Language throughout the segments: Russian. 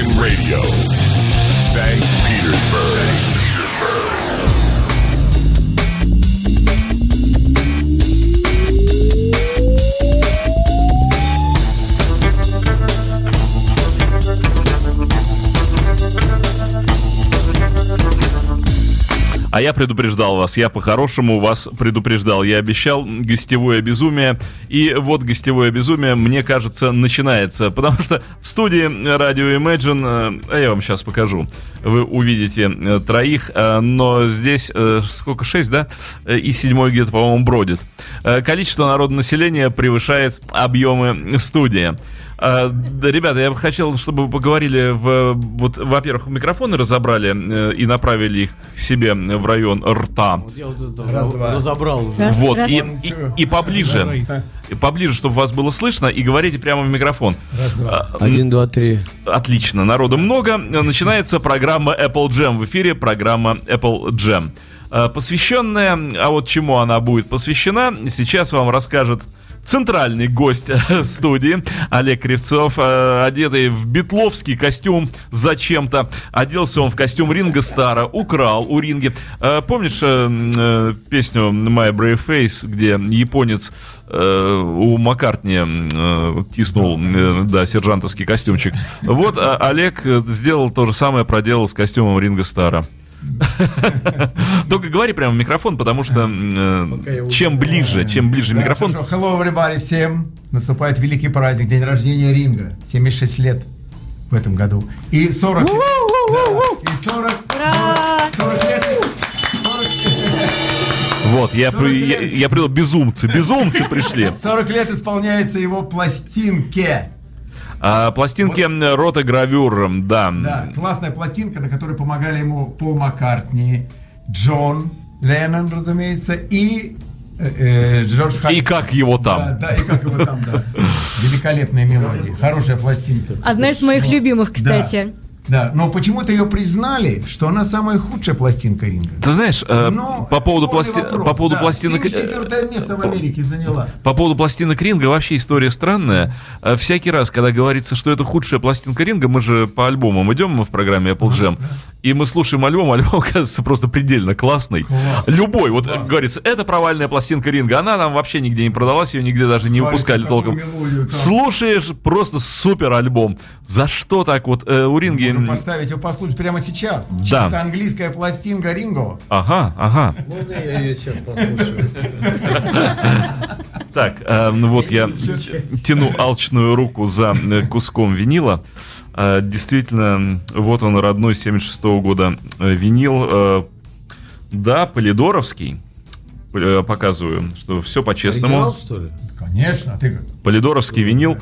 Imagine Radio, St. Petersburg. А я предупреждал вас, я по-хорошему вас предупреждал. Я обещал гостевое безумие. И вот гостевое безумие, мне кажется, начинается. Потому что в студии радио Imagine, э, я вам сейчас покажу, вы увидите э, троих, э, но здесь сколько, шесть, да? И седьмой где-то, по-моему, бродит. Количество народонаселения превышает объемы студии. А, да, ребята, я бы хотел, чтобы вы поговорили, в, вот, во-первых, микрофоны разобрали э, и направили их к себе в район рта. Вот я вот это раз, разобрал уже. Раз, вот, раз. И, и, и поближе, и поближе, чтобы вас было слышно, и говорите прямо в микрофон. Раз, два. А, Один, два, три. Отлично, народу много. Начинается программа Apple Jam в эфире, программа Apple Jam. А, посвященная, а вот чему она будет посвящена, сейчас вам расскажет центральный гость э, студии Олег Кривцов, э, одетый в битловский костюм зачем-то. Оделся он в костюм Ринга Стара, украл у Ринги. Э, помнишь песню My Brave Face, где японец у Маккартни тиснул, да, сержантовский костюмчик. Вот Олег сделал то же самое, проделал с костюмом Ринга Стара. Только говори прямо в микрофон, потому что э, чем ближе, чем ближе микрофон... Hello, everybody, всем! Наступает великий праздник, день рождения Ринга. 76 лет в этом году. И 40... Да, и 40... 40 лет... Вот, я, при, я, я привел безумцы, безумцы пришли. 40 лет исполняется его пластинке. А, пластинки вот. рота гравюр, да. Да, классная пластинка, на которой помогали ему Пол Маккартни, Джон Леннон, разумеется, и э, э Джордж Харрисон. И как его там. Да, да, и как его там, да. Великолепные мелодии. Хорошая пластинка. Одна из моих любимых, кстати. Да. Да, но почему-то ее признали, что она самая худшая пластинка ринга. Ты знаешь, э, по поводу, пласти... по поводу да, пластинок... четвертое место в Америке заняла. По поводу пластинок ринга вообще история странная. Э, всякий раз, когда говорится, что это худшая пластинка ринга, мы же по альбомам идем мы в программе Apple Jam. И мы слушаем альбом, альбом оказывается просто предельно классный. Класс. Любой, вот Класс. говорится, это провальная пластинка ринга, она нам вообще нигде не продалась, ее нигде даже не выпускали толком. Мелодию, Слушаешь, просто супер альбом. За что так вот э, у ринги... Можем поставить его послушать прямо сейчас. Да. Чисто английская пластинка Ринго. Ага, ага. Можно я ее сейчас послушаю? Так, э, ну вот я тяну алчную руку за э, куском винила. Э, действительно, вот он родной 76 -го года э, винил. Э, да, Полидоровский. Э, показываю, что все по-честному. Оригинал, что ли? Конечно. Ты... Полидоровский винил.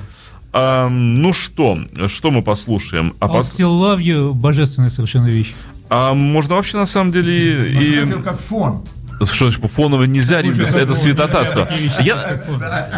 А, ну что, что мы послушаем? А пос... still love you, божественная совершенно вещь. А можно вообще на самом деле и... как фон. Что значит, фоново нельзя, ребят, это святотатство. Я,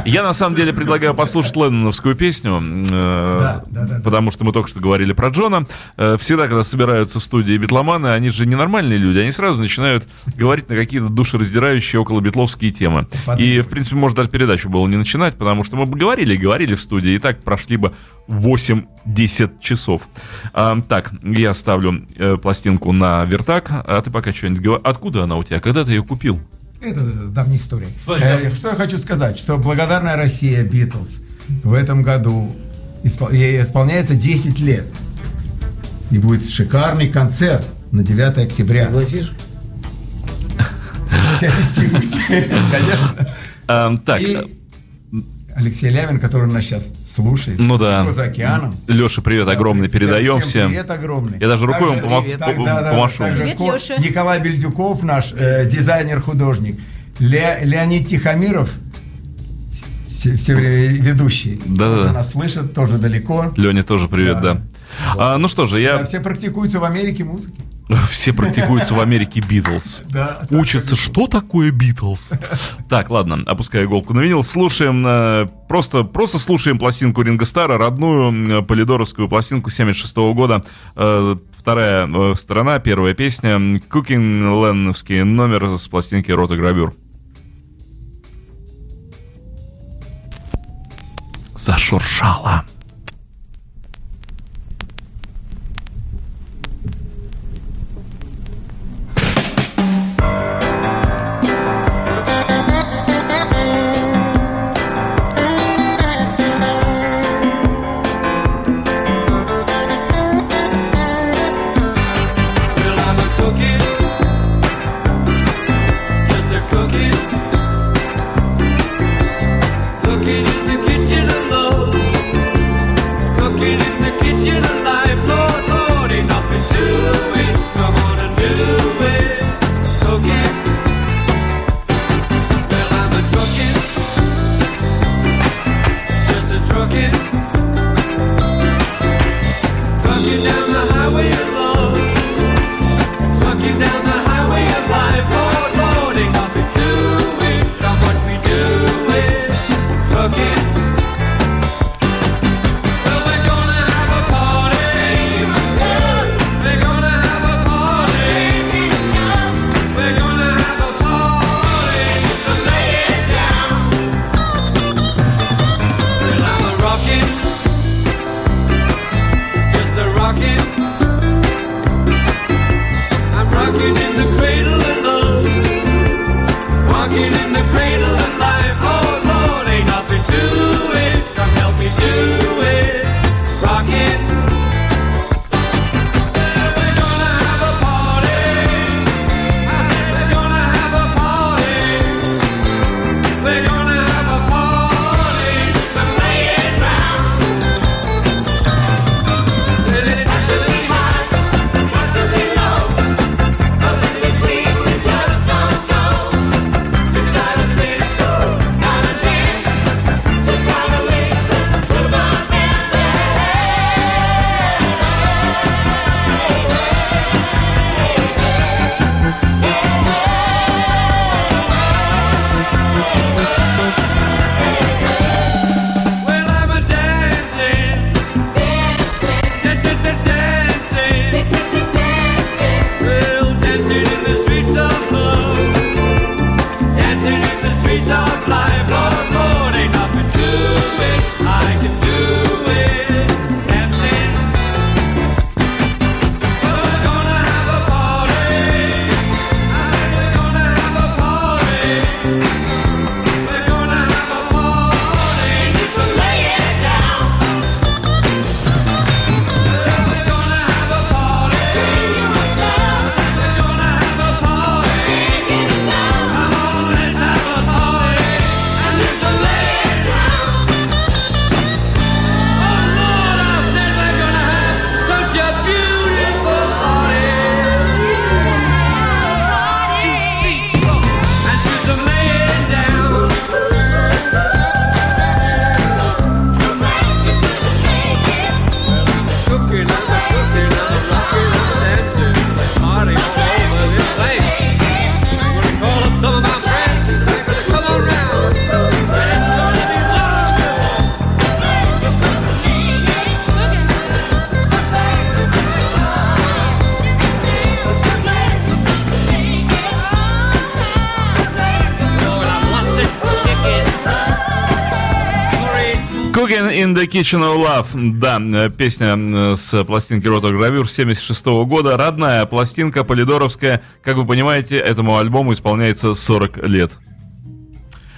я на самом деле предлагаю послушать Ленноновскую песню, э, да, да, да, потому что мы только что говорили про Джона. Э, всегда, когда собираются в студии битломаны, они же ненормальные люди, они сразу начинают говорить на какие-то душераздирающие около битловские темы. И, в принципе, может, даже передачу было не начинать, потому что мы бы говорили и говорили в студии, и так прошли бы 8-10 часов. А, так, я ставлю э, пластинку на вертак, а ты пока что-нибудь говори. Откуда она у тебя? Когда ты ее купил? Это давняя история. Э, что я хочу сказать, что благодарная Россия Битлз в этом году испол... ей исполняется 10 лет. И будет шикарный концерт на 9 октября. Согласишь? Конечно. Так, Алексей Лявин, который нас сейчас слушает. Ну да. За океаном. Леша, привет да, огромный привет, передаем всем. Привет огромный. Я даже рукой вам помог, так, да, да, помашу. Также привет, Леша. Николай Бельдюков, наш э, дизайнер-художник. Ле, Леонид Тихомиров, все, все время ведущий. Да, тоже да. нас слышит, тоже далеко. Леня тоже привет, да. да. А, ну что же, я... Да, все практикуются в Америке музыки. Все практикуются в Америке Битлз. Да, Учатся, что такое Битлз. Так, ладно, опускаю иголку на винил. Слушаем, э, просто, просто слушаем пластинку Ринга Стара, родную полидоровскую пластинку 76 года. Э, вторая э, сторона, первая песня. Кукин Ленновский номер с пластинки Рота Гравюр. Зашуршала. In the Kitchen of Love. Да, э, песня с пластинки Ротогравюр 76 года. Родная пластинка полидоровская. Как вы понимаете, этому альбому исполняется 40 лет.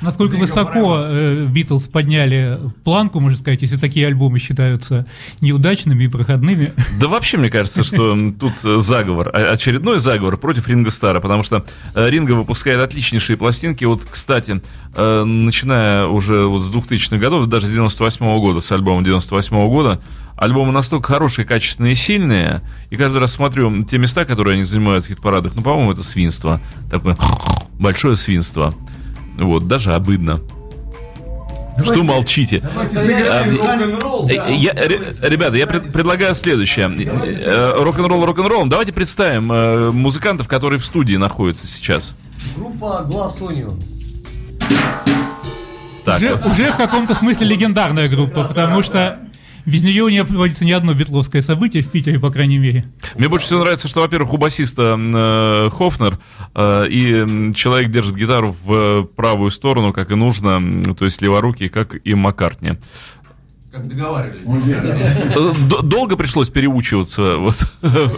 Насколько высоко э, Битлз подняли планку, можно сказать, если такие альбомы считаются неудачными и проходными? Да вообще, мне кажется, что тут заговор, очередной заговор против Ринга Стара, потому что э, Ринга выпускает отличнейшие пластинки. Вот, кстати, э, начиная уже вот с 2000-х годов, даже с 98 -го года, с альбома 98 -го года, альбомы настолько хорошие, качественные и сильные, и каждый раз смотрю те места, которые они занимают в хит-парадах, ну, по-моему, это свинство, такое большое свинство. Вот, даже обыдно. Давайте, Что молчите? А, я, ребята, я пред, предлагаю следующее. Э, рок-н-ролл, рок-н-ролл. Давайте представим э, музыкантов, которые в студии находятся сейчас. Группа Glass Onion. Так. Уже, уже в каком-то смысле легендарная группа, потому что без нее не проводится ни одно битловское событие в Питере, по крайней мере. Мне больше всего нравится, что, во-первых, у басиста э, Хофнер, э, и человек держит гитару в правую сторону, как и нужно, то есть леворукий, как и Маккартни. Как договаривались. Э, долго пришлось переучиваться. Вот.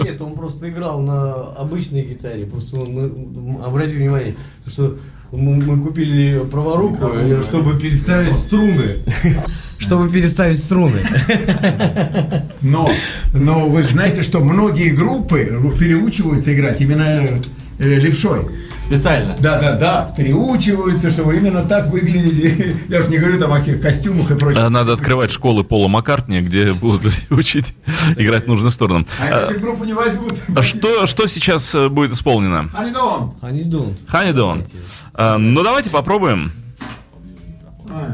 нет, он просто играл на обычной гитаре. Просто он, мы, обратите внимание, что мы, мы купили праворуку, чтобы переставить струны чтобы переставить струны. Но, но вы знаете, что многие группы переучиваются играть именно э, левшой. Специально. Да, да, да, переучиваются, чтобы именно так выглядели. Я же не говорю там о всех костюмах и прочем. Надо открывать школы Пола Маккартни, где будут учить играть в нужную сторону. А эти группу не возьмут. А что, что сейчас э, будет исполнено? Ханидон. Ханидон. Ханидон. Ну давайте попробуем. А.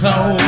가오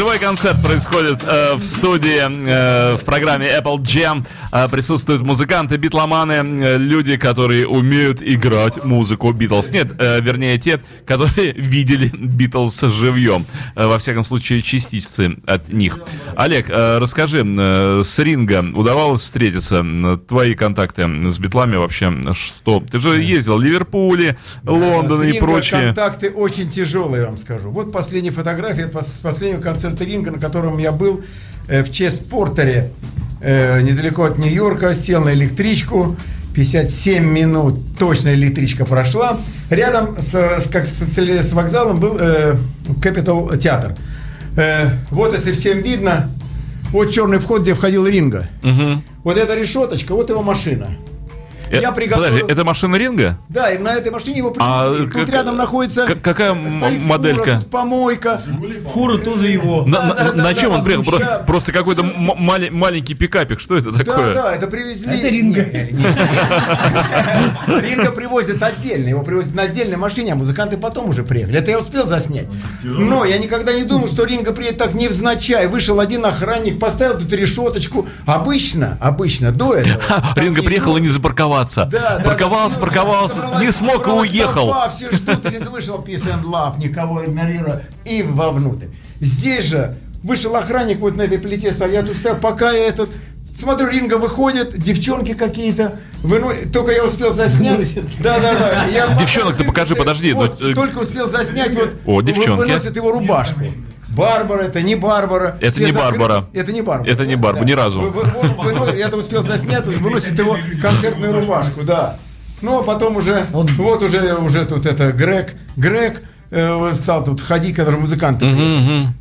Живой концерт происходит э, в студии, э, в программе Apple Jam. Э, присутствуют музыканты, битломаны, э, люди, которые умеют играть музыку Битлз. Нет, э, вернее, те, которые видели Битлз живьем. Э, во всяком случае, частицы от них. Олег, э, расскажи, э, с Ринга удавалось встретиться? Твои контакты с битлами вообще что? Ты же ездил в Ливерпуле, Лондон С и прочее. контакты очень тяжелые, я вам скажу. Вот последняя фотография с последнего концерта Ринга, на котором я был э, в честь Портере, э, недалеко от Нью-Йорка, сел на электричку, 57 минут точно электричка прошла. Рядом с, с- как с, с вокзалом был э, Capital театр. Э, вот если всем видно, вот черный вход, где входил Ринга. Мгм. Вот эта решеточка, вот его машина. Э, Я приготовил- Подожди, это машина Ринга? Да, и на этой машине его А привезли. Тут как- рядом находится как- какая фура, моделька? тут помойка. Фура тоже его. На, на- да, на да, чем да, он приехал? Про- ща- Просто какой-то м- мали- маленький пикапик. Что это Да, такое? да, это привезли. Это нет. Ринго привозят отдельно, его привозят на отдельной машине, а музыканты потом уже приехали. Это я успел заснять. Но я никогда не думал, что Ринго приедет так невзначай. Вышел один охранник, поставил тут решеточку. Обычно, обычно, до этого. Ринга не приехал и не запарковаться. Да, да, парковался, да, парковался, не смог и уехал. толпа, все ждут, Ринго вышел, peace and love, никого игнорируя, и вовнутрь. Здесь же вышел охранник вот на этой плите стоял, я тут стоял, пока я этот... Смотрю, Ринга выходит, девчонки какие-то. выно- Только я успел заснять. Да, да, да. Я Девчонок-то покажи, подожди, Вот, э, только успел заснять вот. О, девчонки. Выносят его рубашку. Барбара, это не Барбара. Это Все не закры- Барбара. Это не Барбара. Это не Барбара, ни разу. Вы- вы- вы- Я это успел заснять, выносит его концертную рубашку, да. Ну, а потом уже, Он- вот уже, уже тут это Грег, Грег э, стал тут ходить, который музыкант.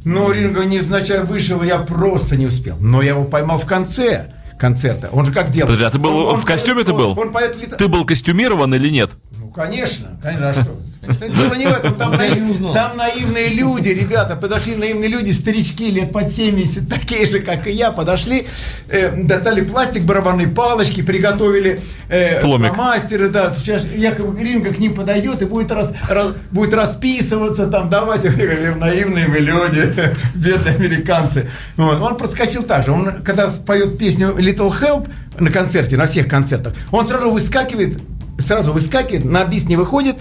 Но Ринго невзначай вышел, я просто не успел. Но я его поймал в конце концерта. Он же как делал? Подожди, а ты был Он- он в костюме ты он- был? Он поет лита- Ты был костюмирован или нет? ну, конечно, конечно, а что? Дело не в этом, там, наив- там наивные люди, ребята, подошли наивные люди, старички лет под 70, такие же, как и я, подошли, э, достали пластик, барабанные палочки, приготовили э, фломастеры, да, сейчас якобы Ринга к ним подойдет и будет, рас- раз- будет расписываться, там, давайте, Я говорю, наивные вы люди, бедные американцы. Вот. Он проскочил так же, он, когда поет песню Little Help на концерте, на всех концертах, он сразу выскакивает, сразу выскакивает, на бис не выходит,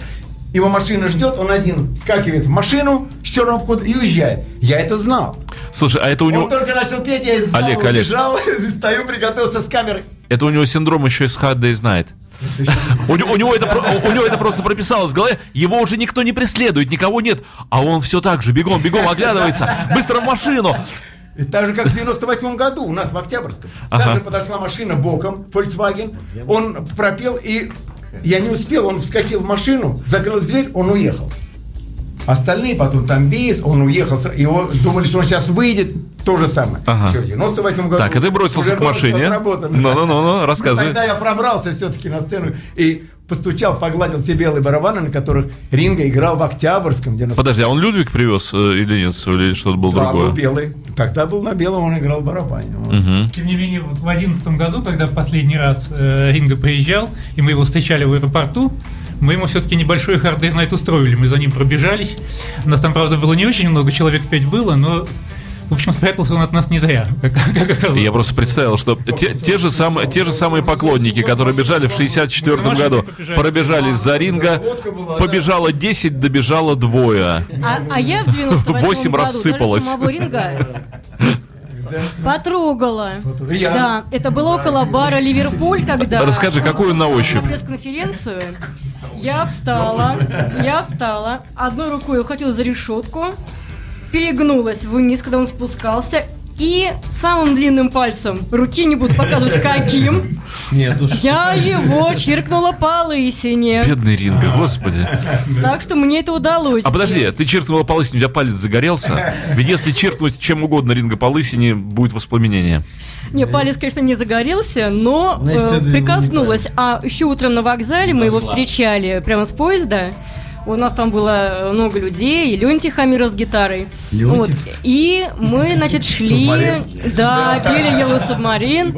его машина ждет, он один скакивает в машину с черного входа и уезжает. Я это знал. Слушай, а это у него, Он только начал петь, я из зала Олег, Олег. убежал, стою, приготовился с камерой. это у него синдром еще из Hard Day's Night. У, него- у него это, у него это просто прописалось в голове. Его уже никто не преследует, никого нет. А он все так же бегом, бегом оглядывается. Быстро в машину. И так же, как в 98 году у нас в Октябрьском. Ага. Также подошла машина боком, Volkswagen. Он пропел, и я не успел, он вскочил в машину, закрылась дверь, он уехал. Остальные потом там бейс, он уехал, его думали, что он сейчас выйдет, то же самое. Ага. Еще в 98 году. Так, и ты бросился к машине. Ну-ну-ну, рассказывай. Тогда я пробрался все-таки на сцену и постучал, погладил те белые барабаны, на которых Ринга играл в Октябрьском, где Подожди, а он Людвиг привез э, или нет, или что-то было Да, другое? был белый. Тогда был на белом, он играл в барабане. Вот. Мгм. Тем не менее, вот в одиннадцатом году, когда последний раз э, Ринго приезжал, и мы его встречали в аэропорту, мы ему все-таки небольшой hard Day's Night устроили, мы за ним пробежались. У нас там, правда, было не очень много, человек пять было, но, в общем, спрятался он от нас не зря, как, как. Я просто представил, что те, те же самые, те же самые поклонники, которые бежали в 64 году, пробежались за ринга, побежало 10, добежало двое. А, а я в 98 Восемь году рассыпалось. даже самого ринга потрогала. Я. Да, это было около бара Ливерпуль, когда... Расскажи, он на ощупь? пресс-конференцию. Я встала, я встала, одной рукой ухватила за решетку, перегнулась вниз, когда он спускался, и самым длинным пальцем, руки не буду показывать каким, Нет уж. я его чиркнула по лысине. Бедный ринга, господи. Так что мне это удалось. А подожди, ты чиркнула по лысине, у тебя палец загорелся? Ведь если чиркнуть чем угодно ринга по лысине, будет воспламенение. Не, палец, конечно, не загорелся, но Значит, э, это прикоснулась. А еще утром на вокзале мы его встречали прямо с поезда. У нас там было много людей, и Леонтий Хамира с гитарой. Леонтьев? И мы, значит, шли, Субмарин. да, пели Yellow Submarine.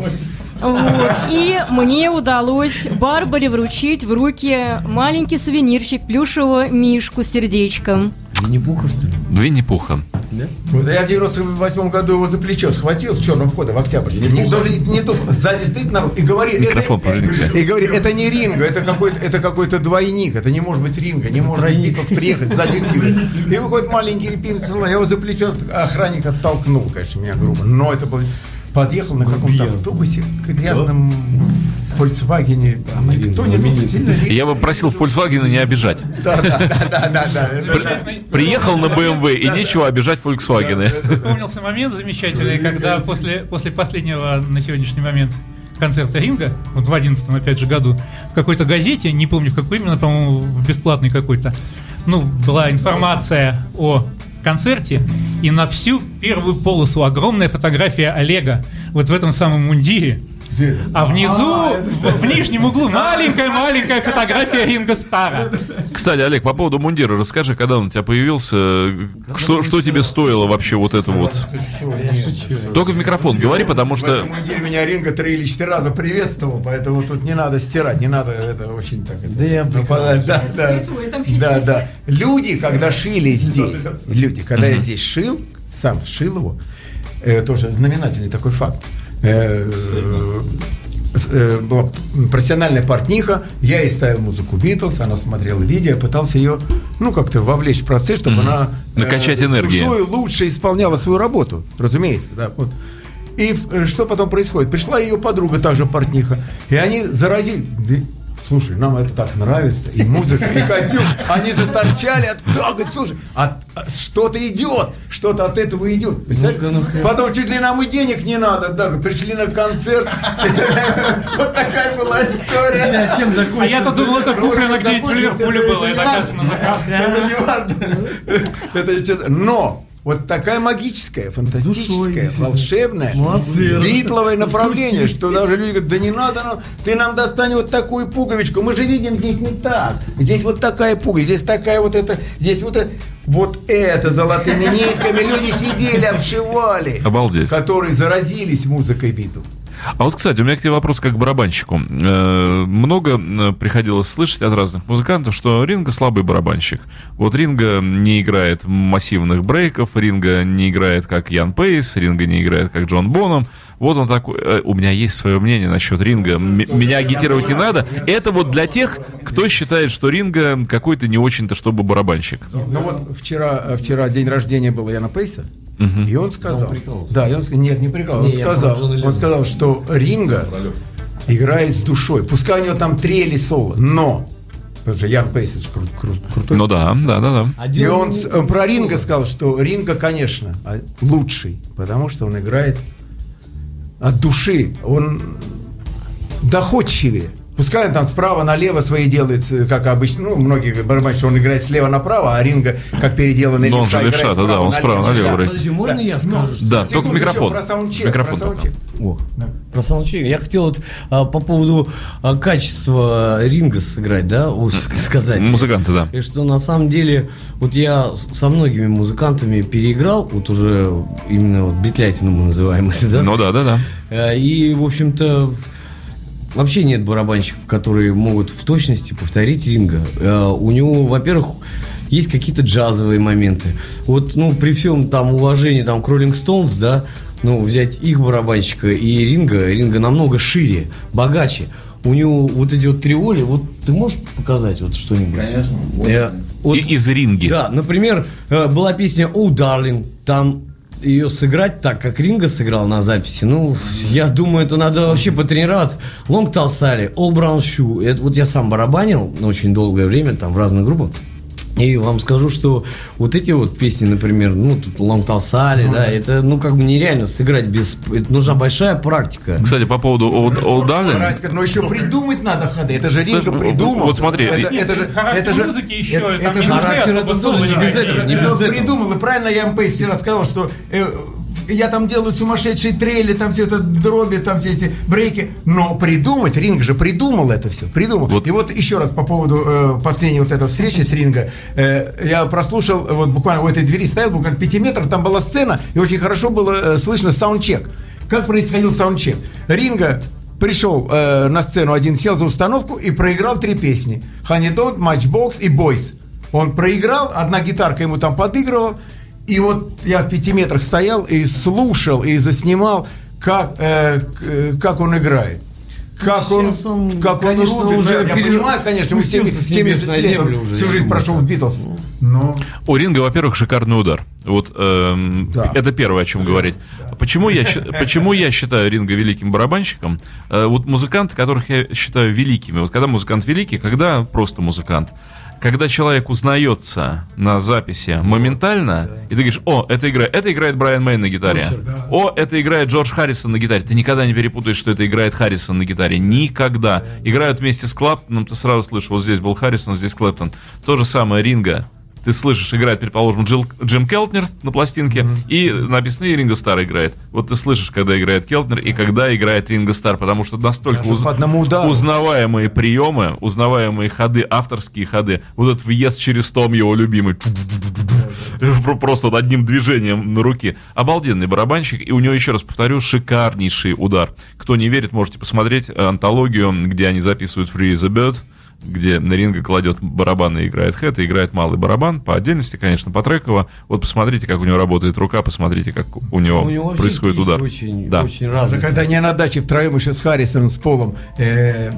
Вот. И мне удалось Барбаре вручить в руки маленький сувенирчик плюшевого мишку с сердечком. Винни-Пуха, что ли? Винни-Пуха. Да? Вот я в 98 году его за плечо схватил с черного входа в Октябрьске. Не, даже не, то, сзади стоит народ и говорит... Микрофон это, и говорит, это не Ринго, это какой-то, это какой-то двойник, это не может быть Ринго, не может. Битлз приехать сзади Ринго. И выходит маленький репин, я его за плечо охранник оттолкнул, конечно, меня грубо. Но это был... Подъехал на каком-то автобусе к грязном Volkswagen. Никто не думал, сильно Я бы просил Volkswagen не обижать. Да, да, да, да, да, да. Приехал на BMW и нечего обижать Volkswagen. Вспомнился момент замечательный, когда после, после последнего на сегодняшний момент концерта Ринга, вот в 11 опять же году, в какой-то газете, не помню в какой именно, по-моему, в бесплатной какой-то, ну, была информация о концерте, и на всю первую полосу огромная фотография Олега вот в этом самом мундире, а внизу, в, в нижнем углу, маленькая-маленькая фотография Ринга Стара. Кстати, Олег, по поводу мундира, расскажи, когда он у тебя появился, что, что тебе стоило вообще вот это вот? Только в микрофон говори, потому что... этом мундире меня Ринга три или четыре раза приветствовал, поэтому тут не надо стирать, не надо, это очень так... Да я нападать, да, да, да, да. Люди, когда шили здесь, люди, когда я здесь шил, сам шил его, э, тоже знаменательный такой факт. Э, с- э, была профессиональная портниха, я ей ставил музыку Битлз, она смотрела видео, пытался ее, ну, как-то вовлечь в процесс, чтобы она Накачать энергии. душой лучше исполняла свою работу, разумеется, да, вот. И э, что потом происходит? Пришла ее подруга, также портниха, и они заразили. Слушай, нам это так нравится, и музыка, и костюм. Они заторчали, от, да, говорит, слушай, от- а что-то идет, что-то от этого идет. Представляешь? Ну-ка, ну-ка. Потом чуть ли нам и денег не надо, да, пришли на концерт. Вот такая была история. А чем? А я-то думал, это куплено где-нибудь в Ливерпуле было, это, оказывается, на заказ. Это не важно. Но вот такая магическая, фантастическая, действительно. волшебная, Молодцы. битловое направление, что даже люди говорят, да не надо нам, ты нам достань вот такую пуговичку, мы же видим здесь не так, здесь вот такая пуговичка, здесь такая вот это, здесь вот это, вот это золотыми нитками люди сидели, обшивали, Обалдеть. которые заразились музыкой Битлз. А вот, кстати, у меня к тебе вопрос как к барабанщику. Э, Много э, приходилось слышать от разных музыкантов, что Ринга слабый барабанщик. Вот Ринга не играет массивных брейков, Ринга не играет как Ян Пейс, Ринга не играет как Джон Боном. Вот он такой. Э, У меня есть свое мнение насчет Ринга. Меня агитировать не надо. Это вот для тех, кто считает, что Ринга какой-то не очень-то чтобы барабанщик. Ну вот вчера, вчера день рождения был Яна Пейса, и он сказал, Он прикалывался. да, и он, ска- нет, не прикалывался, он сказал, он сказал, что Ринга играет с душой, пускай у него там трели соло, но, потому что Ян Пейс это же кру- кру- крутой, Ну да, да, да, да. А и он с- э, про Ринга сказал, что Ринга, конечно, а, лучший, потому что он играет от души, он доходчивее. Пускай он там справа налево свои делает, э, как обычно, ну, многие барабанщики, он играет слева направо, а Ринга, как переделанный Но он же левша, да, да, он справа налево Да. играет. Подожди, можно я скажу? что- Да, Секунду, только микрофон. еще Про саундчек, Микрофон про саундчек. О, Да. про саундчек. Я хотел вот а, по поводу а, качества ринга сыграть, да, у- сказать. Музыканты, да. И что на самом деле, вот я со многими музыкантами переиграл, вот уже именно вот битлятину мы называем, да? Ну да, да, да. Э, И, в общем-то, вообще нет барабанщиков, которые могут в точности повторить Ринга. Э, У него, во-первых, есть какие-то джазовые моменты. Вот, ну, при всем там уважении там, к Rolling Stones, да, ну, взять их барабанщика и Ринга, Ринга намного шире, богаче. У него вот эти вот триоли, вот ты можешь показать вот что-нибудь? Конечно. И из ринги. Да, например, э, была песня «Oh, Darling», там ее сыграть так, как Ринга сыграл на записи, ну, я думаю, это надо вообще потренироваться. Tall Sally, All Brown Shoe, это вот я сам барабанил очень долгое время, там, в разных группах. И вам скажу, что вот эти вот песни, например, ну, тут Long Tall Sally, да, это, ну, как бы нереально сыграть без... Это нужна большая практика. Кстати, по поводу Darling, Братья, Но еще придумать надо ходы. Это же Ринга придумал. вот смотри, это, это же, Характер это же, музыки еще, это, же характер это тоже не без этого, не это без этого. придумал, и правильно я МП вчера сказал, что э, я там делаю сумасшедшие трели, там все это дроби, там все эти брейки, но придумать, Ринг же придумал это все, придумал. Вот. И вот еще раз по поводу э, последней вот этой встречи с Ринга, э, я прослушал, вот буквально у этой двери стоял, буквально 5 метров, там была сцена, и очень хорошо было э, слышно саундчек. Как происходил саундчек? Ринга пришел э, на сцену, один сел за установку и проиграл три песни. Honey Don't, Matchbox и Boys. Он проиграл, одна гитарка ему там подыгрывала. И вот я в пяти метрах стоял и слушал, и заснимал, как, э, э, как он играет. Как он, Сейчас он, как он конечно, рубит, уже да, я пере- понимаю, конечно, мы с теми, спустился с теми с небес на лет, он землю уже, всю я жизнь думаю, прошел да. в Битлз. Но У Ринга, во-первых, шикарный удар. Вот эм, Да. это первое, о чем говорить. Почему я почему я считаю Ринга великим барабанщиком? Э, вот музыканты, которых я считаю великими. Вот когда музыкант великий, когда просто музыкант. Когда человек узнается на записи моментально, и ты говоришь, о, это играет, это играет Брайан Мэй на гитаре. О, это играет Джордж Харрисон на гитаре. Ты никогда не перепутаешь, что это играет Харрисон на гитаре. Никогда. Играют вместе с Клаптоном, ты сразу слышишь, вот здесь был Харрисон, здесь Клэптон. То же самое Ринга. Ты слышишь, играет, предположим, Джилл- Джим Келтнер на пластинке, и написано, и Ринго Стар играет. Вот ты слышишь, когда играет Келтнер и когда играет Ринго Стар, потому что настолько удару. узнаваемые приемы, узнаваемые ходы, авторские ходы. Вот этот въезд через том его любимый. Про- Просто вот одним движением на руке. Обалденный барабанщик. И у него, еще раз повторю, шикарнейший удар. Кто не верит, можете посмотреть антологию, где они записывают Free the Bird где ринга кладет барабан и играет хэт, и играет малый барабан, по отдельности, конечно, по треково. Вот посмотрите, как у него работает рука, посмотрите, как у него, У него происходит удар. очень, да. очень развитая. когда не на даче втроем еще с Харрисоном, с Полом. э?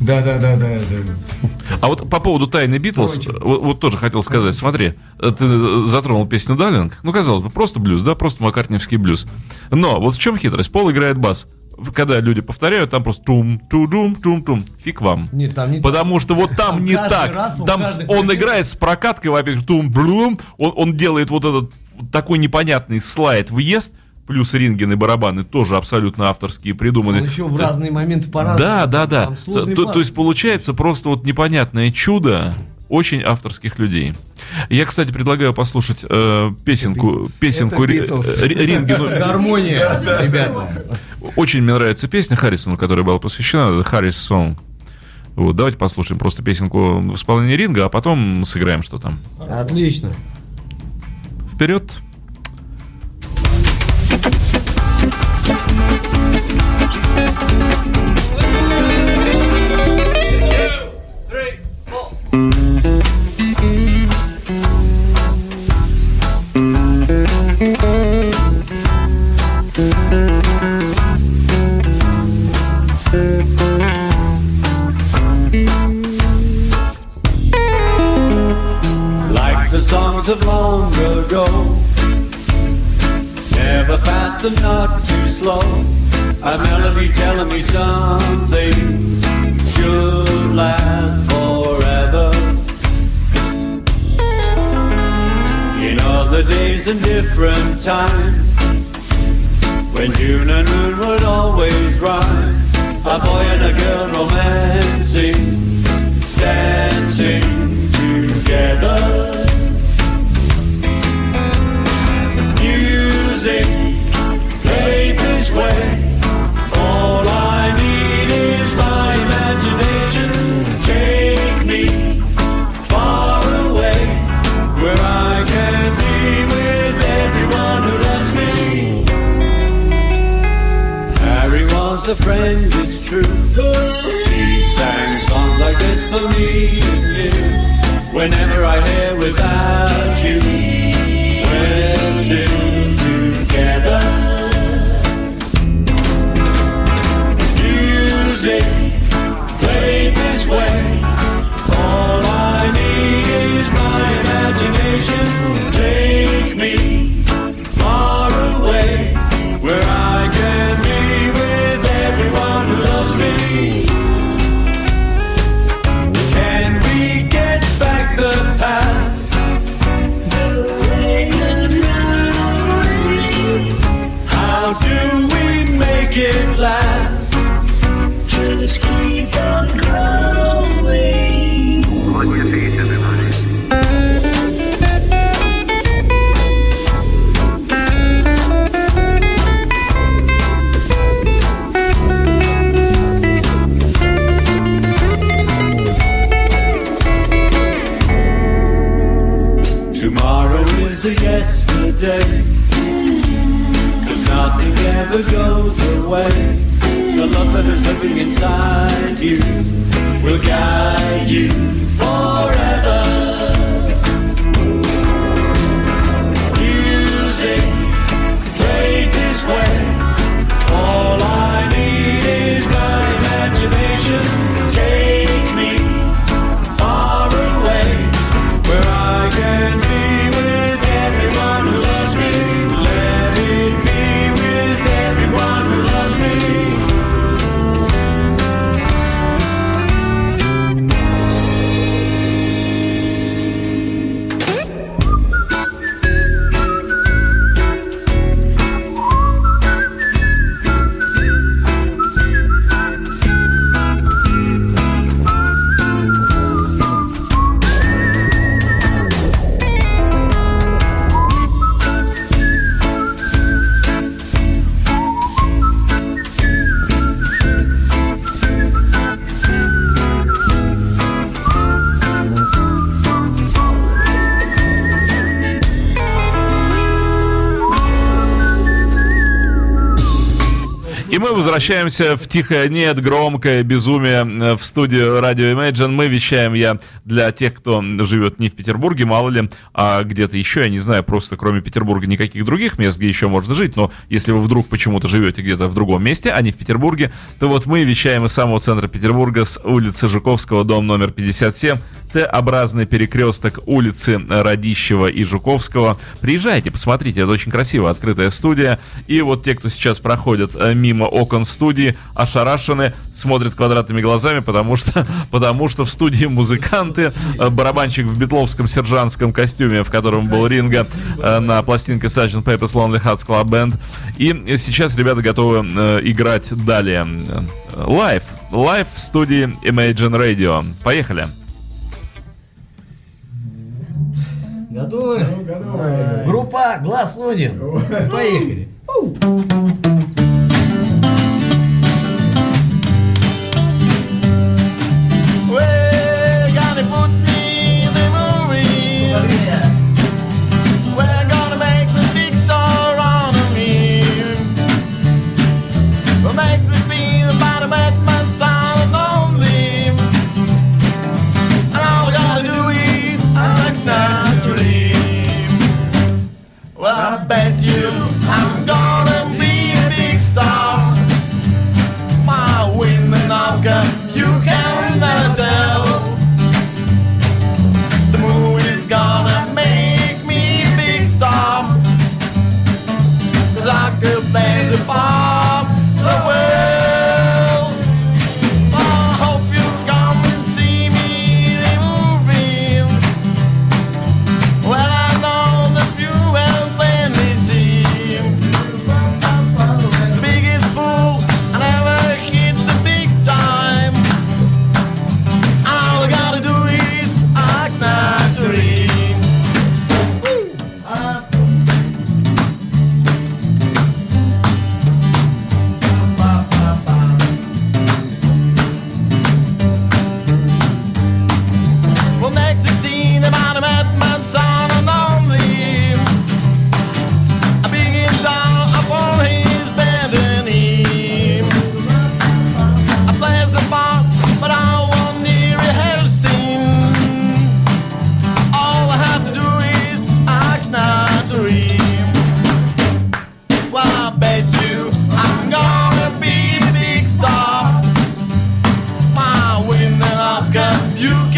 Да, да, да, да. да. А вот по поводу Тайны Битлз, вот, вот тоже хотел сказать, смотри, э, ты затронул песню Даллинг, ну, казалось бы, просто блюз, да, просто маккартневский блюз. Но вот в чем хитрость? Пол играет бас. Когда люди повторяют, там просто тум ту дум тум тум фиг вам. Нет, там не Потому что вот там, Там не так. раз он там с- каждый он играет с прокаткой, во-первых, тум блум, он, он делает вот этот вот такой непонятный слайд въезд, плюс рингены барабаны тоже абсолютно авторские придуманы. Он еще в разные моменты по-разному. Да, да, да. То, то есть получается просто вот непонятное чудо очень авторских людей. Я, кстати, предлагаю послушать э, песенку, песенку Это Ри- Beatles. э, Рингену. Гармония, ребята. Очень мне нравится песня Харрисону, которая была посвящена Харрис Song. Вот, давайте послушаем просто песенку в исполнении Ринга, а потом сыграем что там. Отлично. Вперед! like the songs of long ago. Never fast and not too slow. A melody telling me some things should last forever. In other days and different times, when June and moon would always rhyme, a boy and a girl romancing, dancing. Возвращаемся в тихое нет, громкое безумие э, в студию радио Imagine. Мы вещаем я для тех, кто живет не в Петербурге, мало ли, а где-то еще, я не знаю, просто кроме Петербурга никаких других мест, где еще можно жить. Но если вы вдруг почему-то живете где-то в другом месте, а не в Петербурге, то вот мы вещаем из самого центра Петербурга с улицы Жуковского, дом номер 57, Т-образный перекресток улицы Радищева и Жуковского. Приезжайте, посмотрите, это очень красиво, открытая студия. И вот те, кто сейчас проходят э, мимо окон студии, ошарашены, смотрят квадратными глазами, потому что, потому что в студии музыканты, э, барабанщик в битловском сержантском костюме, в котором был Ринго э, на пластинке Sgt. Pepper's Lonely Hearts Club Band. И сейчас ребята готовы играть далее. Live. Live в студии Imagine Radio. Поехали. Готовы? Группа Глаз Один. Поехали. you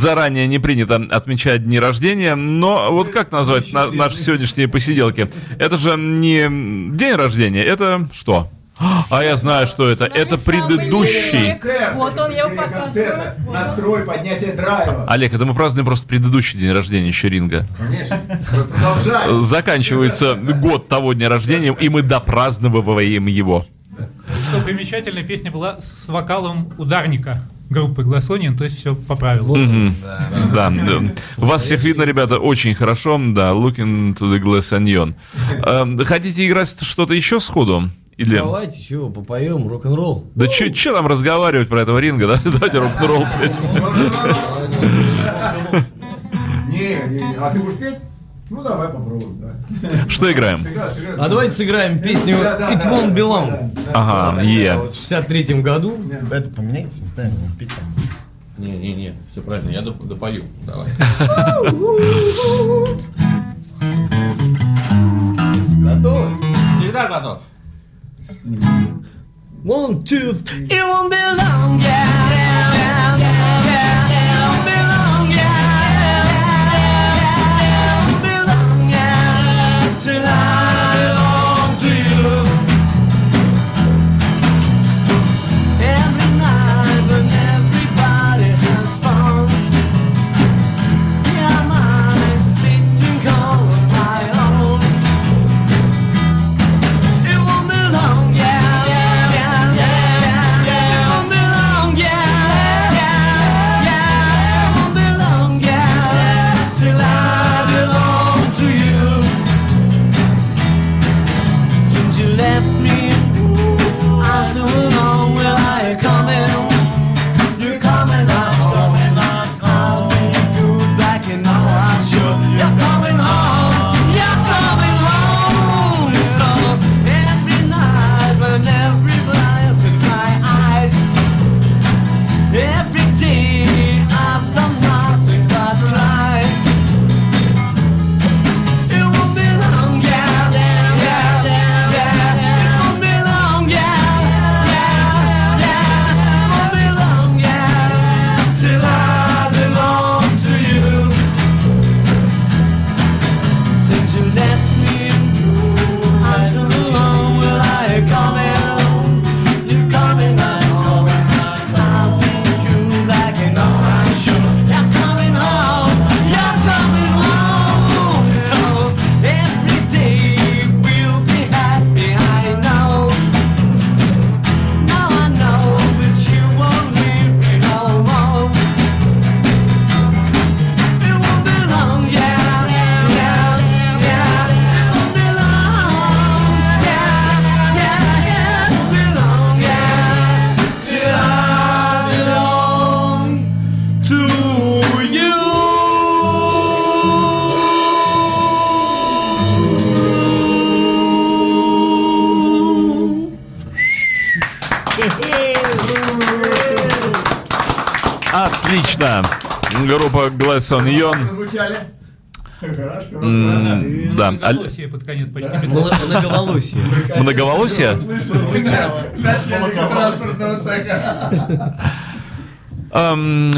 заранее не принято отмечать дни рождения, но вот как назвать на- наши сегодняшние посиделки? Это же не день рождения, это что? А я знаю, что это. Это предыдущий. Концерт. Вот он, я его показываю. Вот настрой, поднятие драйва. Олег, это мы празднуем просто предыдущий день рождения еще ринга. Конечно. Продолжаем. Заканчивается год того дня рождения, и мы допраздновываем его. Что примечательно, песня была с вокалом ударника группы Глассонин, то есть все по правилам. Мгм. Да, да. Вас всех видно, ребята, очень хорошо. Да, looking to the glass onion. Эм, Хотите играть что-то еще сходу? Или... Давайте, чего, попоем рок-н-ролл. Да что там разговаривать про этого ринга, да? Давайте рок-н-ролл. Не, не, не. А ты будешь петь? Ну давай попробуем, да. Что играем? А давайте сыграем песню It Won't да, да. Ага, е. В 63 году. Это поменяйте местами, пить там. Не-не-не, все правильно, я доп- допою. Давай. Готовы? Всегда готов. One, two. It won't be long, yeah, Группа. Звучали? Хорошо. М, Да. Аль- Многоголосие под конец почти. Мно- Многоголосие. Многоголосие?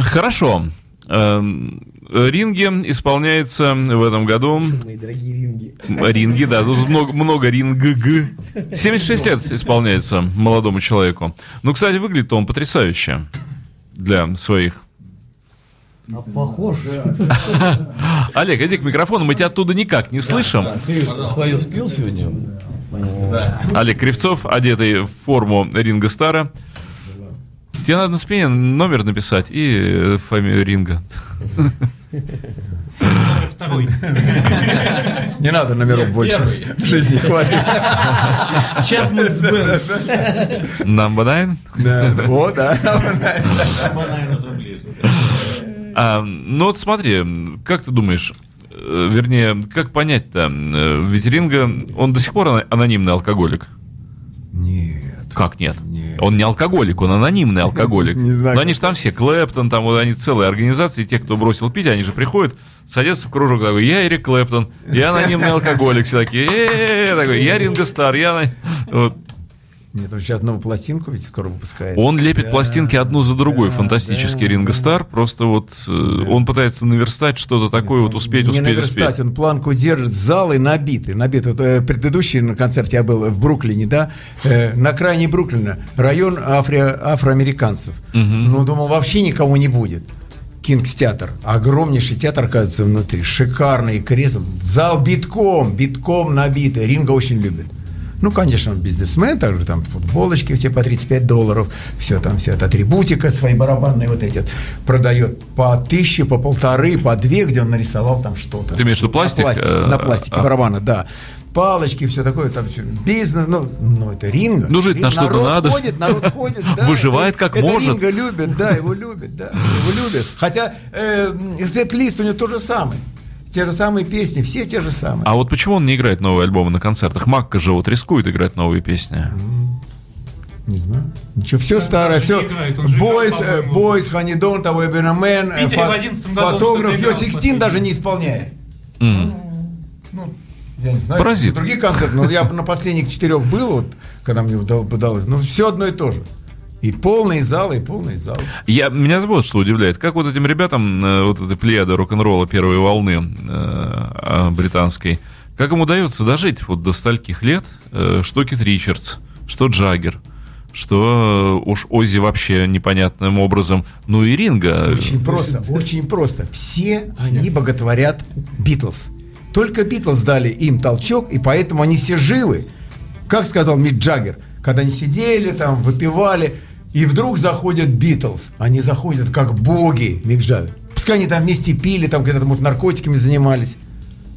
Хорошо. Ринги исполняется в этом году. Мои дорогие ринги. Ринги, да, тут много, много ринг. 76 лет исполняется молодому человеку. Ну, кстати, выглядит он потрясающе для своих. А похож. Олег, иди к микрофону, мы тебя оттуда никак не слышим. Ты свое спел сегодня? Олег Кривцов, одетый в форму Ринга Стара. Тебе надо на спине номер написать и э, фамилию Ринга. Второй. Не надо номеров больше. В жизни хватит. Чапманс Бенд. Number nine. Да, да. Вот, да. А, ну вот смотри, как ты думаешь, э, вернее, как понять-то, э, ведь Ринга, он до сих пор анонимный алкоголик? Нет. Как нет? Нет. Он не алкоголик, он анонимный алкоголик. Не знаю, Но они же там все, Клэптон, там вот они целые организации, те, кто бросил пить, они же приходят, садятся в кружок, такой, я Эрик Клэптон, я анонимный алкоголик, все такие, «Э-э-э», такой, я Ринго Стар, я... ана-». Вот. Нет, он сейчас новую пластинку ведь скоро выпускает. Он лепит Да, пластинки одну за другой. да, Фантастический да, Ринго да. Стар. Просто вот э, он пытается наверстать что-то такое, вот успеть, не успеть, наверстать, успеть. он планку держит, залы набиты, набиты. Вот, э, предыдущий на концерте я был в Бруклине, да, э, на крайне Бруклина, район афри- афроамериканцев. Ну, думал, вообще никого не будет. Кингс театр, огромнейший театр, оказывается, внутри, шикарный кресла, зал битком, битком набитый, Ринга очень любит. Ну, конечно, он бизнесмен, также там футболочки все по 35 долларов, все там, вся эта атрибутика свои барабанные вот эти продает по тысяче, по полторы, по две, где он нарисовал там что-то. Ты имеешь в виду пластик? На пластике, Э, на пластике а. барабана, да. Палочки, все такое, там все, бизнес, ну, ну это ринга. Ну, жить на Рин- что-то народ надо. ходит, народ ходит, да. Выживает это- как это может. Ринга любит, да, его любит, да, его любит. Хотя э, сет-лист у него то же самое. Те же самые песни, все те же самые. А вот почему он не играет новые альбомы на концертах? Макка же вот рискует играть новые песни. Не знаю. Ничего, все старое, же все. он Boys, э. Boys, Honey Don't, Away Been a Man, э, В Питере фо- в 11 году он фотограф, Йо играл 16 последний. даже не исполняет. М. Ну, я не знаю, Паразит. другие концерты, но я на последних четырех был, вот, когда мне удал- удалось, ну, все одно и то же. И полные залы, и полные залы. Я, меня вот что удивляет. Как вот этим ребятам, э, вот этой плеяды рок-н-ролла первой волны э, а, британской, как им удается дожить вот до стольких лет, э, что Кит Ричардс, что Джаггер, что э, уж Оззи вообще непонятным образом, ну и Ринга. Очень просто, очень просто. Все они боготворят Битлз. Только Битлз дали им толчок, и поэтому они все живы. Как сказал Мик Джаггер, когда они сидели там, выпивали, и вдруг заходят Битлз. Они заходят как боги, Мик Джаггер. Пускай они там вместе пили, там где-то, может, наркотиками занимались.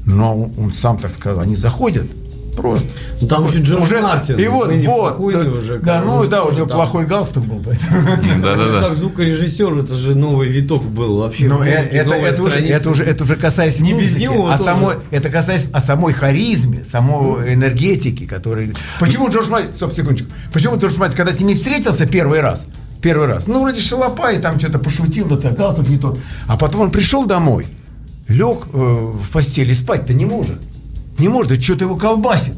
Но он, сам так сказал, они заходят просто. Ну, там еще Джордж Уже- Мартин. И вот, ныне вот. да, уже, да, ну да, у него там. плохой галстук был, поэтому. Он же Да-да-да. Как звукорежиссер, это же новый виток был вообще. Но это, это, уже, это, уже, это уже касаясь Не без музыки, него а самой, это касаясь о самой харизме, самой энергетики, которой... Почему Джордж Мартин, стоп, секундочку, почему Джордж Мартин, когда с ними встретился первый раз, первый раз, ну, вроде шалопай, там что-то пошутил, да галстук не тот, а потом он пришел домой, лег э, в постели, спать-то не может, не может, да что-то его колбасит.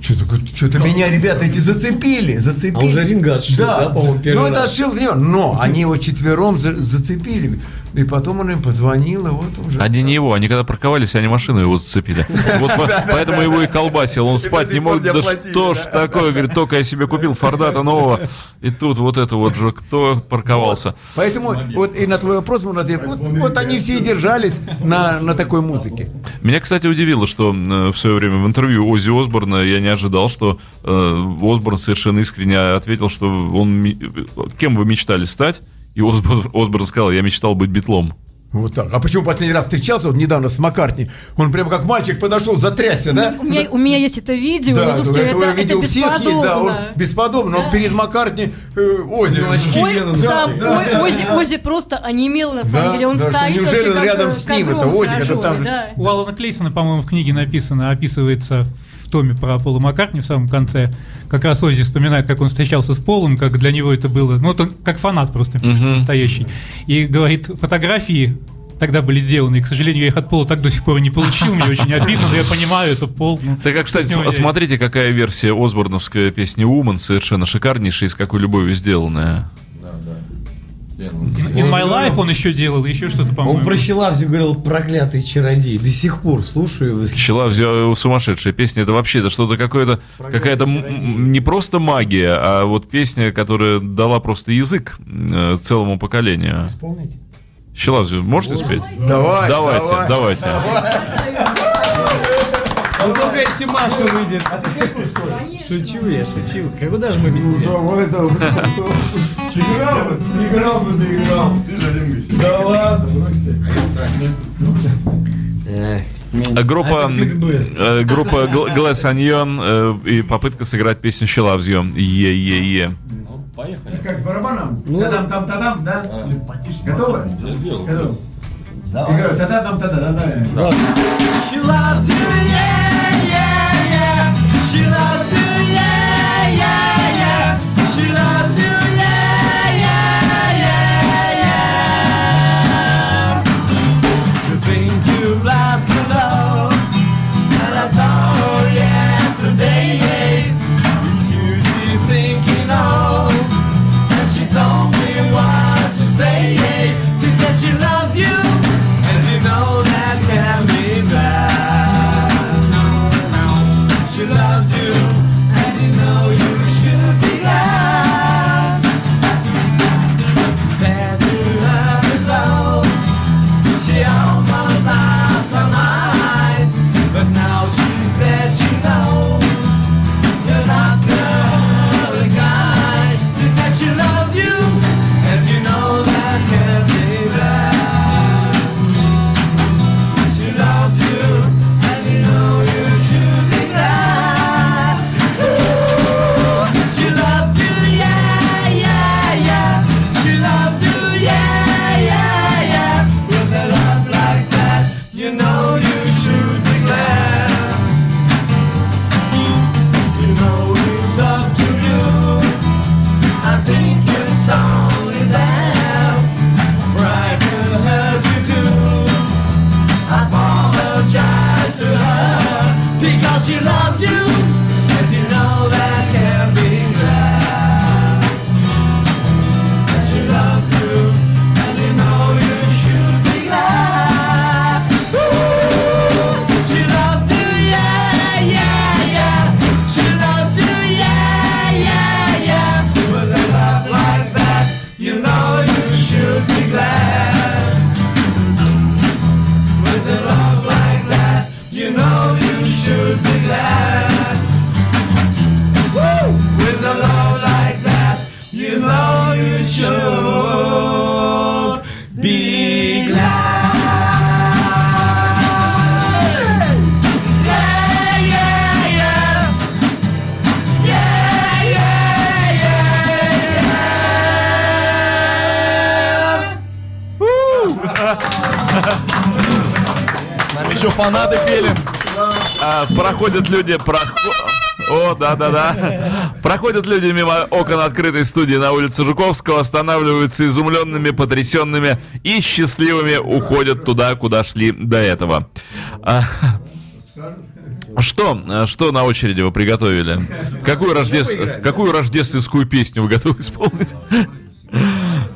Что-то, что-то меня, ребята, эти зацепили, зацепили. А уже Ринга отшил, да, по-моему, первый Ну, это отшил, но они его четвером за- зацепили. И потом он им позвонил, и вот уже... Они стал. не его, они когда парковались, они машину его зацепили. Вот поэтому его и колбасил. Он спать не мог. Да что ж такое? Говорит, только я себе купил Фордата нового. И тут вот это вот же кто парковался. Поэтому вот и на твой вопрос, Мурат, вот, они все и держались на, такой музыке. Меня, кстати, удивило, что э, в свое время в интервью Оззи Осборна я не ожидал, что э, Осборн совершенно искренне ответил, что он кем вы мечтали стать? И Осборн, Осборн сказал, я мечтал быть битлом. Вот так. А почему последний раз встречался, вот недавно с Маккартни, он прямо как мальчик подошел, затрясся, да? У меня, у меня есть это видео, Да, ну, слушайте, это, это, видео это у всех есть, да, он бесподобно. бесподобно, он перед Маккартни э, Оззи. очки Ой, Леннон сам стоит. Ой- Оззи, Оззи просто онемел, на самом Да, деле. Он да, стоит неужели он рядом с ним, это Оззи, который там да. У Алана Клейсона, по-моему, в книге написано, описывается томе про Пола Маккартни в самом конце. Как раз Оззи вспоминает, как он встречался с Полом, как для него это было. Ну, вот он как фанат просто Мгм. настоящий. И говорит, фотографии тогда были сделаны, и, к сожалению, я их от Пола так до сих пор и не получил, мне очень обидно, но я понимаю, это Пол. ну, Так как, кстати, взять? смотрите, какая версия Осборновской песни «Woman» совершенно шикарнейшая, и с какой любовью сделанная. In My Life он еще делал, еще что-то, по-моему. Он про Щелавзю говорил, проклятый чародей. До сих пор слушаю. восхищаюсь. Щела сумасшедшая песня, это вообще это что-то какое-то, какая-то не просто магия, а вот песня, которая дала просто язык э, целому поколению. Исполните. Щелавзю, можете спеть? Давай, Давайте, давай. давайте. Ну только если Маша выйдет. Шучу я, шучу. Как куда же мы без тебя? Вот это вот. Играл бы, играл бы, ты играл. Да ладно. А Группа, э, группа Gl- Glass Onion э, и попытка сыграть песню Щелавзю. Е-е-е. Ну, поехали. Как с барабаном? Ну. Тадам, там, тадам, да? Готовы? Я сделал. Готовы? Играю. Тадам, тадам, да. She loves you, yeah, yeah. Люди, прохо- О, да-да-да. Проходят люди мимо окон открытой студии на улице Жуковского, останавливаются изумленными, потрясенными и счастливыми уходят туда, куда шли до этого. А, Что, что на очереди вы приготовили? Какую, рождес- Какую рождественскую песню вы готовы исполнить?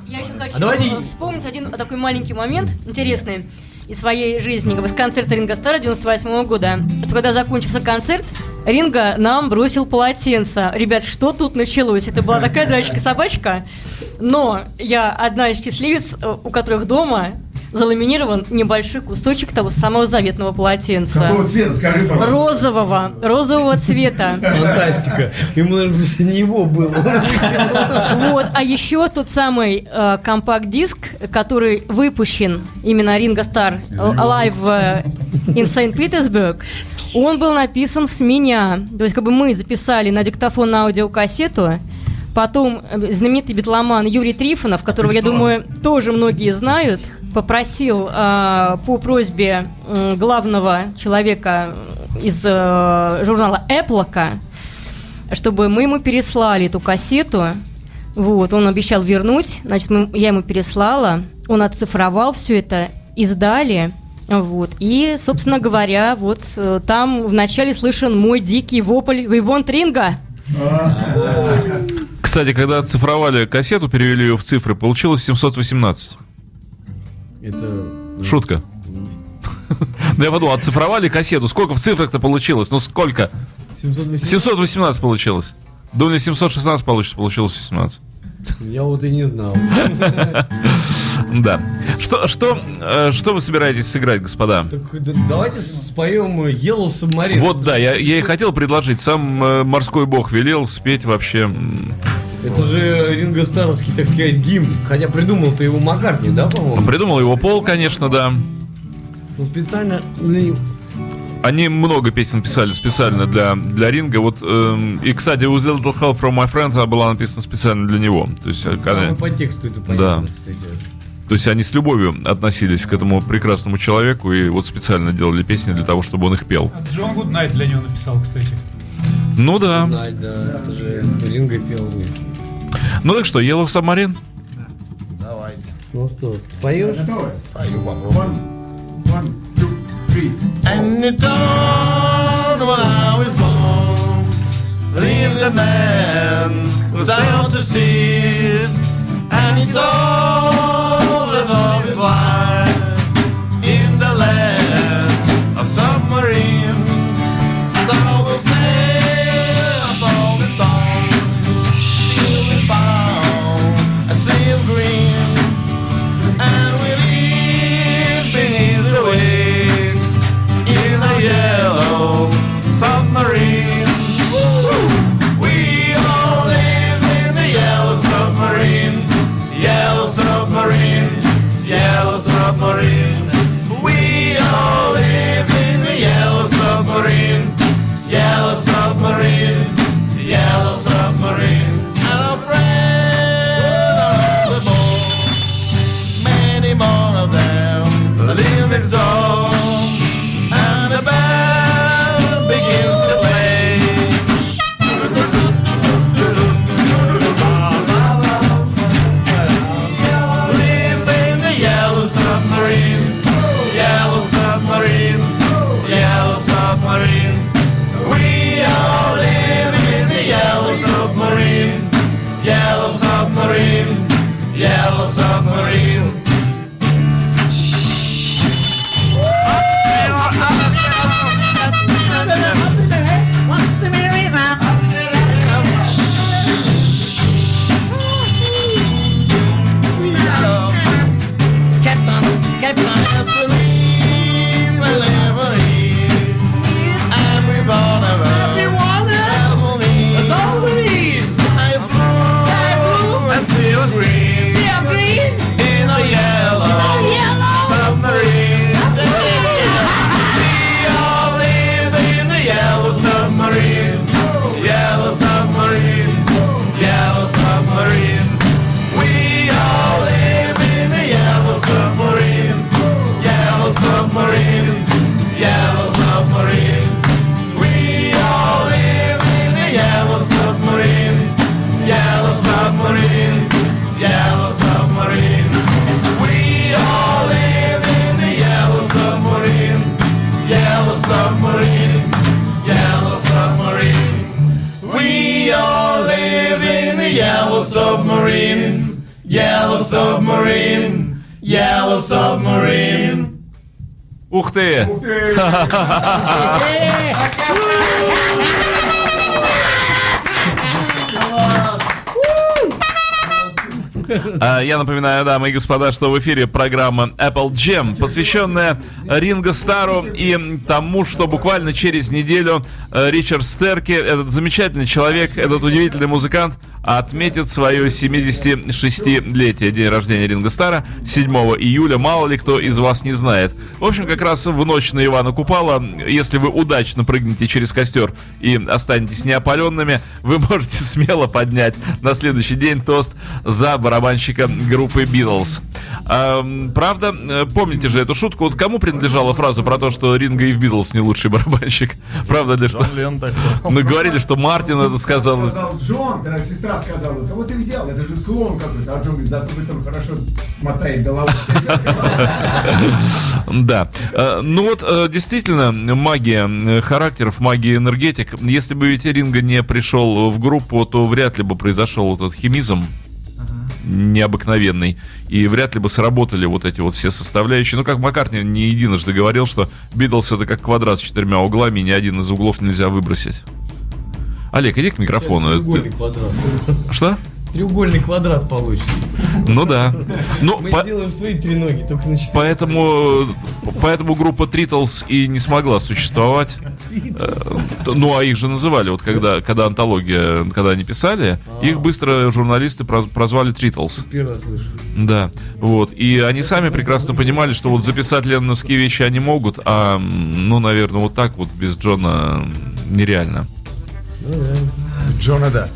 Я еще хочу А давайте- э, вспомнить один такой маленький момент интересный из своей жизни, как бы с концерта Ринга Стара 98 года. Что когда закончился концерт, Ринга нам бросил полотенце. Ребят, что тут началось? Это была такая драчка-собачка. Но я одна из счастливец, э, у которых дома заламинирован небольшой кусочек того самого заветного полотенца. Какого цвета, скажи, пожалуйста. Розового, розового цвета. Фантастика. Ему, наверное, него было. Вот, а еще тот самый э, компакт-диск, который выпущен именно Ringo Starr Live э, in St. Petersburg, он был написан с меня. То есть, как бы мы записали на диктофон на аудиокассету, потом э, знаменитый битломан Юрий Трифонов, которого, я думаю, тоже многие знают, попросил э, по просьбе м, главного человека из э, журнала Эплока, чтобы мы ему переслали эту кассету. Вот, он обещал вернуть, значит, мы- я ему переслала, он оцифровал все это, издали, вот, и, собственно говоря, вот э, там вначале слышен мой дикий вопль «We want Ringo!» Кстати, когда оцифровали кассету, перевели ее в цифры, получилось 718. Это... Шутка. Ну я подумал, оцифровали кассету. Сколько в цифрах-то получилось? Ну сколько? 780. 718 получилось. Думали 716 получится, получилось 17. Я вот и не знал. Да. Что, что, э, что вы собираетесь сыграть, господа? Так да- давайте споем Yellow Submarine. Вот да, я, я и хотел предложить. Сам э, морской бог велел спеть вообще. Это же Ринго Старовский, так сказать, гимн. Хотя придумал-то его Маккартни, да, по-моему? Придумал его Пол, конечно, да. Ну, специально для него. Они много песен писали специально для, для Ринга. Вот, эм, и, кстати, «With a Little Help from My Friend» она была написана специально для него. То есть, э, когда- Там и по тексту это понятно, Да. кстати. то есть они с любовью относились к этому прекрасному человеку и вот специально делали песни для того, чтобы он их пел. А Джон Гуднайт для него написал, кстати. Ну да. Знать, да, это же Ринго пел. Ну так что, Yellow Submarine? Давайте. Ну что, споешь? Пою, попробуем. And it dawned when I was born Leave the man was out to sea And he told us of his life Напоминаю, дамы и господа, что в эфире программа Apple Jam, посвященная Ринго Стару и тому, что буквально через неделю э, Ричард Стерки, этот замечательный человек, этот удивительный музыкант, отметит свое 76-летие, день рождения Ринго Стара, 7 июля. Мало ли кто из вас не знает. В общем, как раз в ночь на Ивана Купала, если вы удачно прыгнете через костер и останетесь неопаленными, вы можете смело поднять на следующий день тост за барабанщика группы. Ам, правда, э, помните же эту шутку? Вот кому принадлежала фраза про то, что Ринго и в Битлз не лучший барабанщик? Правда ли, что... Джон Ленн так сказал. Мы говорили, что Мартин это сказал. Сказал Джон, когда сестра сказала, кого ты взял? Это же клон какой-то. А Джон говорит, зато вы там хорошо мотает головой. Да. Э, Ну вот, э, действительно, магия э, характеров, магия энергетик. Если бы ведь Ринго не пришел в группу, то вряд ли бы произошел этот химизм необыкновенный. И вряд ли бы сработали вот эти вот все составляющие. Ну, как Маккартни не единожды говорил, что Битлз это как квадрат с четырьмя углами, ни один из углов нельзя выбросить. Олег, иди к микрофону. Треугольный Ты- квадрат. Что? Треугольный квадрат получится. Ну да. Ну, Мы по- сделаем свои треноги, только на четыре. Поэтому, поэтому группа Тритлс и не смогла существовать. Ну, а их же называли, вот когда, когда антология, когда они писали, их быстро журналисты проз- прозвали Тритлс. Первый раз слышу. Да, вот. И они сами прекрасно понимали, что вот записать ленновские вещи они могут, а, ну, наверное, вот так вот без Джона м, нереально. Джона, да.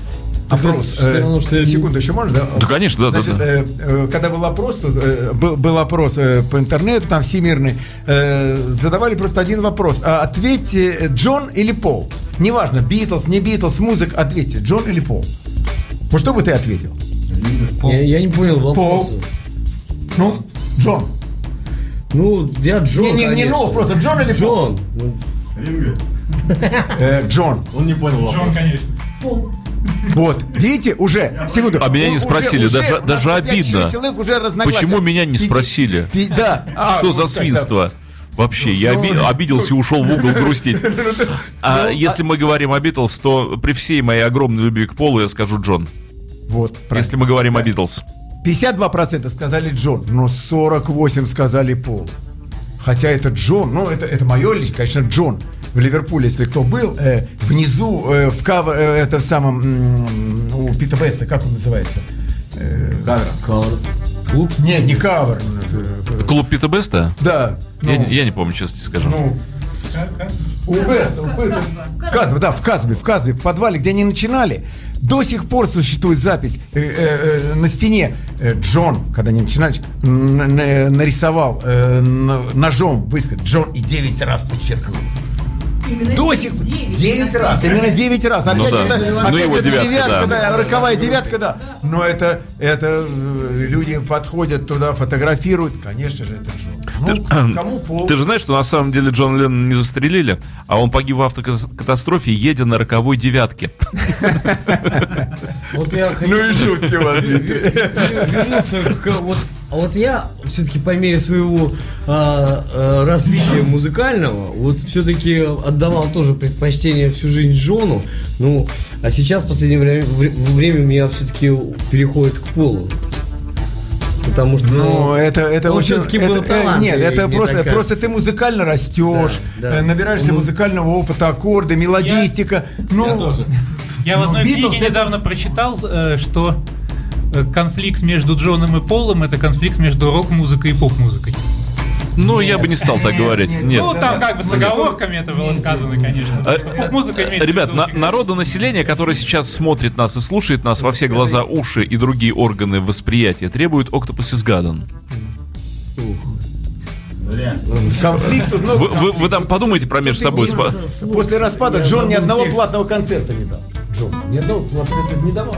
Опрос. равно, что я- Секунду, еще можно, да? Да, конечно, да, да, Значит, да. э, э, когда был опрос, э, был, был опрос по интернету, там всемирный, задавали просто один вопрос. А ответьте, Джон или Пол? Неважно, Битлз, не Битлз, музыка, ответьте, Джон или Пол? Вот что бы ты ответил? Я, я не понял вопроса. Ну, Джон. Ну, я Джон, Не, не, не ну, просто Джон или Пол? Джон. Ну, Э, Джон. Он не понял Джон, вопрос. конечно. Вот, видите, уже, секунду. А меня не Уже- спросили, уже даже- даже обидно. человек уже. Почему меня не спросили? пи- Да. А, Что вот за так, да. свинство? Вообще, я оби- обиделся и ушел в угол грустить. А если мы говорим о Битлз, то при всей моей огромной любви к Полу я скажу Джон. Вот, Если мы говорим о Битлз. 52% сказали Джон, но 48% сказали Пол. Хотя это Джон, ну это, это мое лично, конечно, Джон. В Ливерпуле, если кто был, э, внизу э, в кав, э, это в самом м, у Пита Беста, как он называется? Cavern. Cavern. Club. Нет, не Cavern. Клуб Пита Беста? Да. Я, ну, не- я не помню, честно тебе скажу. ну, у Беста, у Казбе, да, в Казбе, в Казбе, в подвале, где они начинали. До сих пор существует запись э, э, э, на стене. Э, Джон, когда они начинали, нарисовал э, ножом выскочил Джон и 9 раз подчеркнул. Именно До сих пор. 9 раз. Именно 9 раз. Опять Ну да. это, Ну опять его это девятка, девятка, да. да. роковая девятка, да. Но это, это э, люди подходят туда, фотографируют. Конечно же, это Джон. Ну, кому пол? Ты же знаешь, что на самом деле Джон Леннон не застрелили, а он погиб в автокатастрофе, едя на роковой девятке. Вот я хочу Ну и шутки у вас. вернуться к вот. А вот я все-таки по мере своего а, а, развития музыкального, вот все-таки отдавал тоже предпочтение всю жизнь Джону. Ну, а сейчас в последнее время, вре- время у меня все-таки переходит к Полу. Потому что Ну, это, это он очень... это- э, талант. Нет, это просто, просто ты музыкально растешь, Да, да. э, набираешься Ну, музыкального опыта, аккорды, мелодистика. ну, Я тоже. Я в Ну, одной Beatles книге это- недавно прочитал, э, что конфликт между Джоном и Полом это конфликт между рок-музыкой и поп-музыкой. Ну, я бы не стал так говорить. Нет. Ну, там как бы с оговорками это было сказано, конечно. Э, Поп-музыка имеется в Ребят, на- народонаселение, которое сейчас смотрит нас и слушает нас во все глаза, уши и другие органы восприятия, требует Octopus is Garden. Конфликт тут много. Вы, вы- вы там подумайте про между собой. спа- После распада Джон ни одного платного концерта не дал. Джон ни одного платного концерта не давал.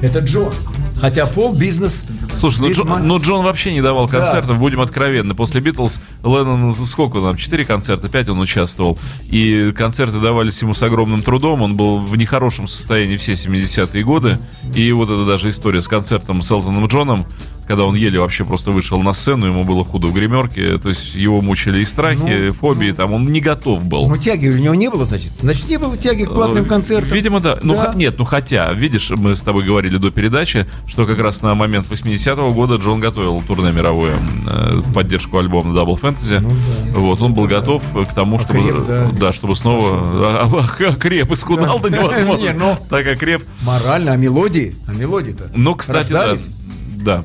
Это Джон. Хотя Пол бизнес. Слушай, ну, Джон, ну, Джон вообще не давал Да. концертов, будем откровенны. После Битлз Леннон, сколько там, четыре концерта, пять он участвовал. И концерты давались ему с огромным трудом. Он был в нехорошем состоянии все 70-е годы. И вот это даже история с концертом с Элтоном Джоном, когда он еле вообще просто вышел на сцену, ему было худо в гримерке. То есть его мучили и страхи, фобии, там он не готов был. Ну, тяги у него не было, значит. Значит, не было тяги к платным Э, концертам. Видимо, да. Ну, Да. х- нет, ну хотя, видишь, мы с тобой говорили до передачи, что как раз на момент 80-го года Джон готовил турне мировое э, в поддержку альбома Double Fantasy. вот, он был готов к тому, чтобы, Окреп, да. да, чтобы снова а, а, окреп, исхудал до невозможно. Не, ну. Так окреп. Морально, а мелодии? А мелодии-то? Ну, кстати, да. Рождались? Да,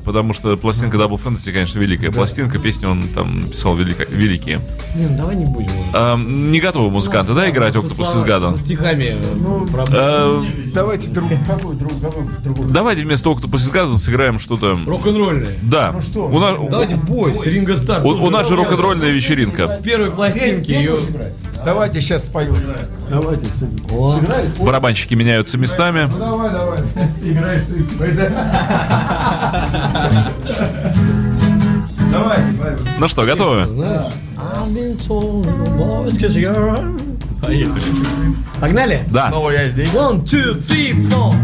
потому что пластинка Double Fantasy, конечно, великая пластинка. Песни он там писал велико- великие. Не, ну давай не будем. А, не готовы музыканты, да, играть Со Octopus слова- is Garden? Со стихами. Ну, проблем. А, Давайте друг, какой друг, какой другой. Давайте вместо Octopus is Garden сыграем что-то... Рок-н-ролльный. Да. Ну что? У нас, Давайте бой с Ринго Стар. у, у нас же рок-н-ролльная вечеринка. С первой пластинки ее... Давайте сейчас спою. Давайте. О. Барабанщики меняются местами. Ну давай, давай. Играешь ты. Давай. Ну что, готовы? Поехали. Погнали? Да. Снова я здесь. One, two, three, four.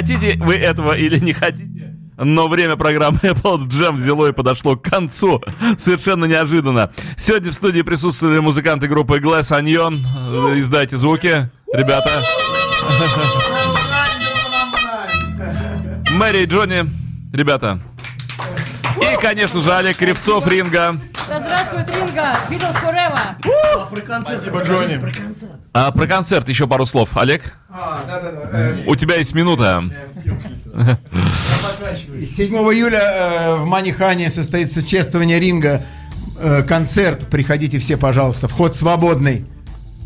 Хотите вы этого или не хотите? Но время программы Apple Jam взяло и подошло к концу. Совершенно неожиданно. Сегодня в студии присутствовали музыканты группы Glass Onion. Издайте звуки, ребята. Мэри и Джонни, ребята. И, конечно же, Олег Кривцов, Ринга. Да здравствует Ринга! Beatles Forever! Про концерт. Спасибо, Джонни. Про концерт. А про концерт еще пару слов. Олег, А, да, да, да. у тебя есть минута. 7 июля э, в Манихане состоится чествование ринга, э, концерт. Приходите все, пожалуйста. Вход свободный.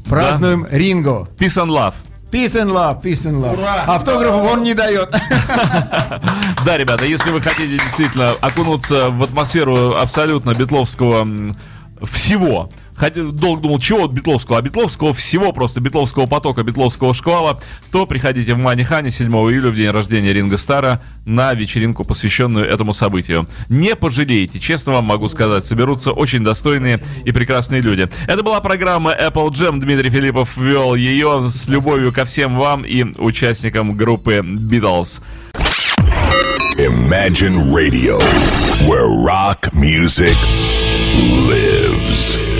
Празднуем Ринго. Peace and love. Peace and love, peace and love. Автографов он не дает. Да, ребята, если вы хотите действительно окунуться в атмосферу абсолютно битловского м, всего, хотя долго думал, чего от битловского, а битловского всего, просто битловского потока, битловского шквала, то приходите в Манихане 7 июля, в день рождения Ринга Стара, на вечеринку, посвященную этому событию. Не пожалеете, честно вам могу сказать, соберутся очень достойные и прекрасные люди. Это была программа Apple Jam, Дмитрий Филиппов вел ее с любовью ко всем вам и участникам группы Beatles. Imagine Radio, where rock music lives.